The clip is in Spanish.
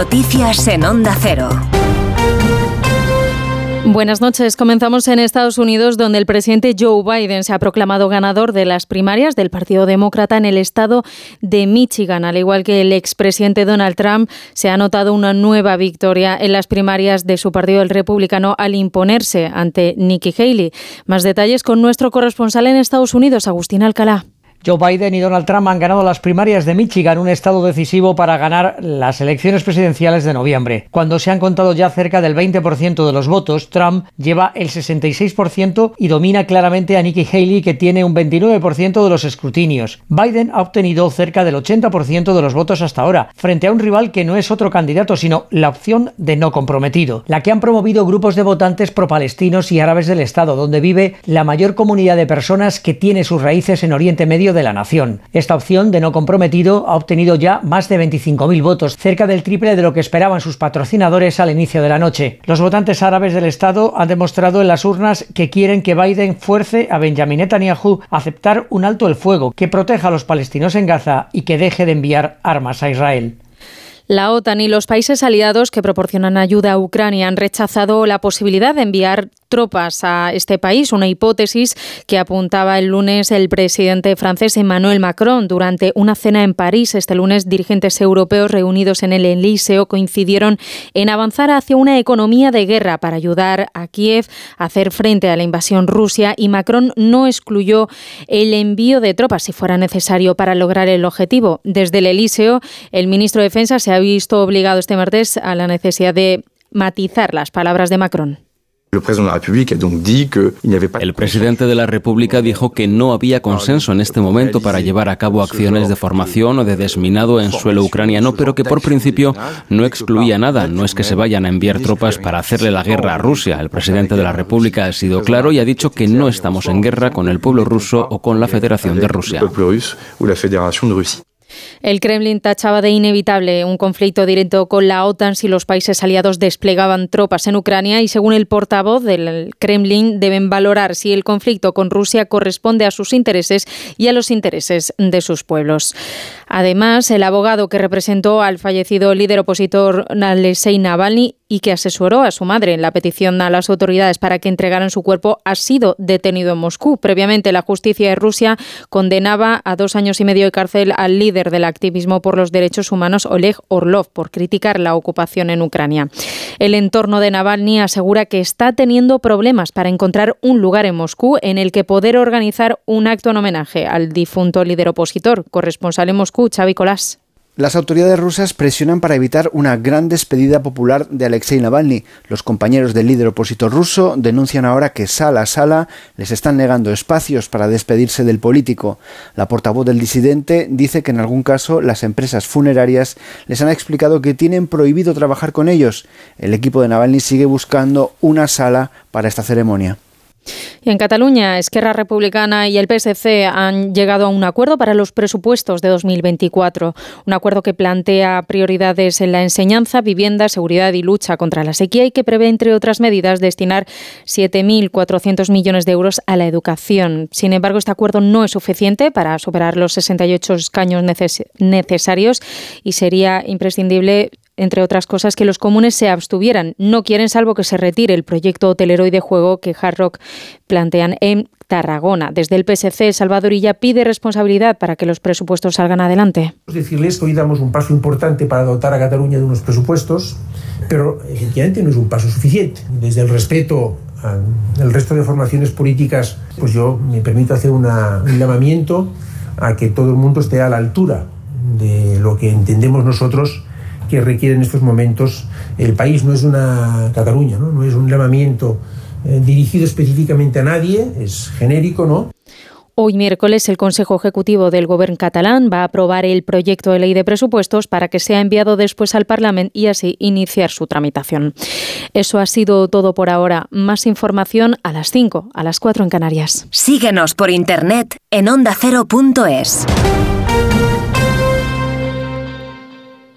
Noticias en Onda Cero. Buenas noches. Comenzamos en Estados Unidos, donde el presidente Joe Biden se ha proclamado ganador de las primarias del Partido Demócrata en el estado de Michigan. Al igual que el expresidente Donald Trump, se ha notado una nueva victoria en las primarias de su partido, el republicano, al imponerse ante Nikki Haley. Más detalles con nuestro corresponsal en Estados Unidos, Agustín Alcalá. Joe Biden y Donald Trump han ganado las primarias de Michigan, un estado decisivo para ganar las elecciones presidenciales de noviembre. Cuando se han contado ya cerca del 20% de los votos, Trump lleva el 66% y domina claramente a Nikki Haley, que tiene un 29% de los escrutinios. Biden ha obtenido cerca del 80% de los votos hasta ahora, frente a un rival que no es otro candidato, sino la opción de no comprometido, la que han promovido grupos de votantes pro-palestinos y árabes del estado, donde vive la mayor comunidad de personas que tiene sus raíces en Oriente Medio de la nación. Esta opción de no comprometido ha obtenido ya más de 25.000 votos, cerca del triple de lo que esperaban sus patrocinadores al inicio de la noche. Los votantes árabes del Estado han demostrado en las urnas que quieren que Biden fuerce a Benjamin Netanyahu a aceptar un alto el fuego que proteja a los palestinos en Gaza y que deje de enviar armas a Israel. La OTAN y los países aliados que proporcionan ayuda a Ucrania han rechazado la posibilidad de enviar tropas a este país, una hipótesis que apuntaba el lunes el presidente francés Emmanuel Macron durante una cena en París. Este lunes, dirigentes europeos reunidos en el Elíseo coincidieron en avanzar hacia una economía de guerra para ayudar a Kiev a hacer frente a la invasión rusia y Macron no excluyó el envío de tropas si fuera necesario para lograr el objetivo. Desde el Elíseo, el ministro de Defensa se ha visto obligado este martes a la necesidad de matizar las palabras de Macron. El presidente de la República dijo que no había consenso en este momento para llevar a cabo acciones de formación o de desminado en suelo ucraniano, pero que por principio no excluía nada. No es que se vayan a enviar tropas para hacerle la guerra a Rusia. El presidente de la República ha sido claro y ha dicho que no estamos en guerra con el pueblo ruso o con la Federación de Rusia. El Kremlin tachaba de inevitable un conflicto directo con la OTAN si los países aliados desplegaban tropas en Ucrania y según el portavoz del Kremlin deben valorar si el conflicto con Rusia corresponde a sus intereses y a los intereses de sus pueblos. Además, el abogado que representó al fallecido líder opositor Alexei Navalny y que asesoró a su madre en la petición a las autoridades para que entregaran su cuerpo ha sido detenido en Moscú. Previamente, la justicia de Rusia condenaba a dos años y medio de cárcel al líder del activismo por los derechos humanos, Oleg Orlov, por criticar la ocupación en Ucrania. El entorno de Navalny asegura que está teniendo problemas para encontrar un lugar en Moscú en el que poder organizar un acto en homenaje al difunto líder opositor. Corresponsal en Moscú, Xavi Colás. Las autoridades rusas presionan para evitar una gran despedida popular de Alexei Navalny. Los compañeros del líder opositor ruso denuncian ahora que sala a sala les están negando espacios para despedirse del político. La portavoz del disidente dice que en algún caso las empresas funerarias les han explicado que tienen prohibido trabajar con ellos. El equipo de Navalny sigue buscando una sala para esta ceremonia. En Cataluña, Esquerra Republicana y el PSC han llegado a un acuerdo para los presupuestos de 2024. Un acuerdo que plantea prioridades en la enseñanza, vivienda, seguridad y lucha contra la sequía y que prevé, entre otras medidas, destinar 7.400 millones de euros a la educación. Sin embargo, este acuerdo no es suficiente para superar los 68 escaños necesarios y sería imprescindible entre otras cosas, que los comunes se abstuvieran. No quieren, salvo que se retire el proyecto hotelero y de juego que Hard Rock plantean en Tarragona. Desde el PSC, Salvadorilla pide responsabilidad para que los presupuestos salgan adelante. Decirles que hoy damos un paso importante para dotar a Cataluña de unos presupuestos, pero efectivamente no es un paso suficiente. Desde el respeto al resto de formaciones políticas, pues yo me permito hacer un llamamiento a que todo el mundo esté a la altura de lo que entendemos nosotros que requiere en estos momentos el país. No es una Cataluña, no, no es un llamamiento eh, dirigido específicamente a nadie, es genérico, ¿no? Hoy miércoles el Consejo Ejecutivo del Gobierno catalán va a aprobar el proyecto de ley de presupuestos para que sea enviado después al Parlamento y así iniciar su tramitación. Eso ha sido todo por ahora. Más información a las 5, a las 4 en Canarias. Síguenos por internet en ondacero.es.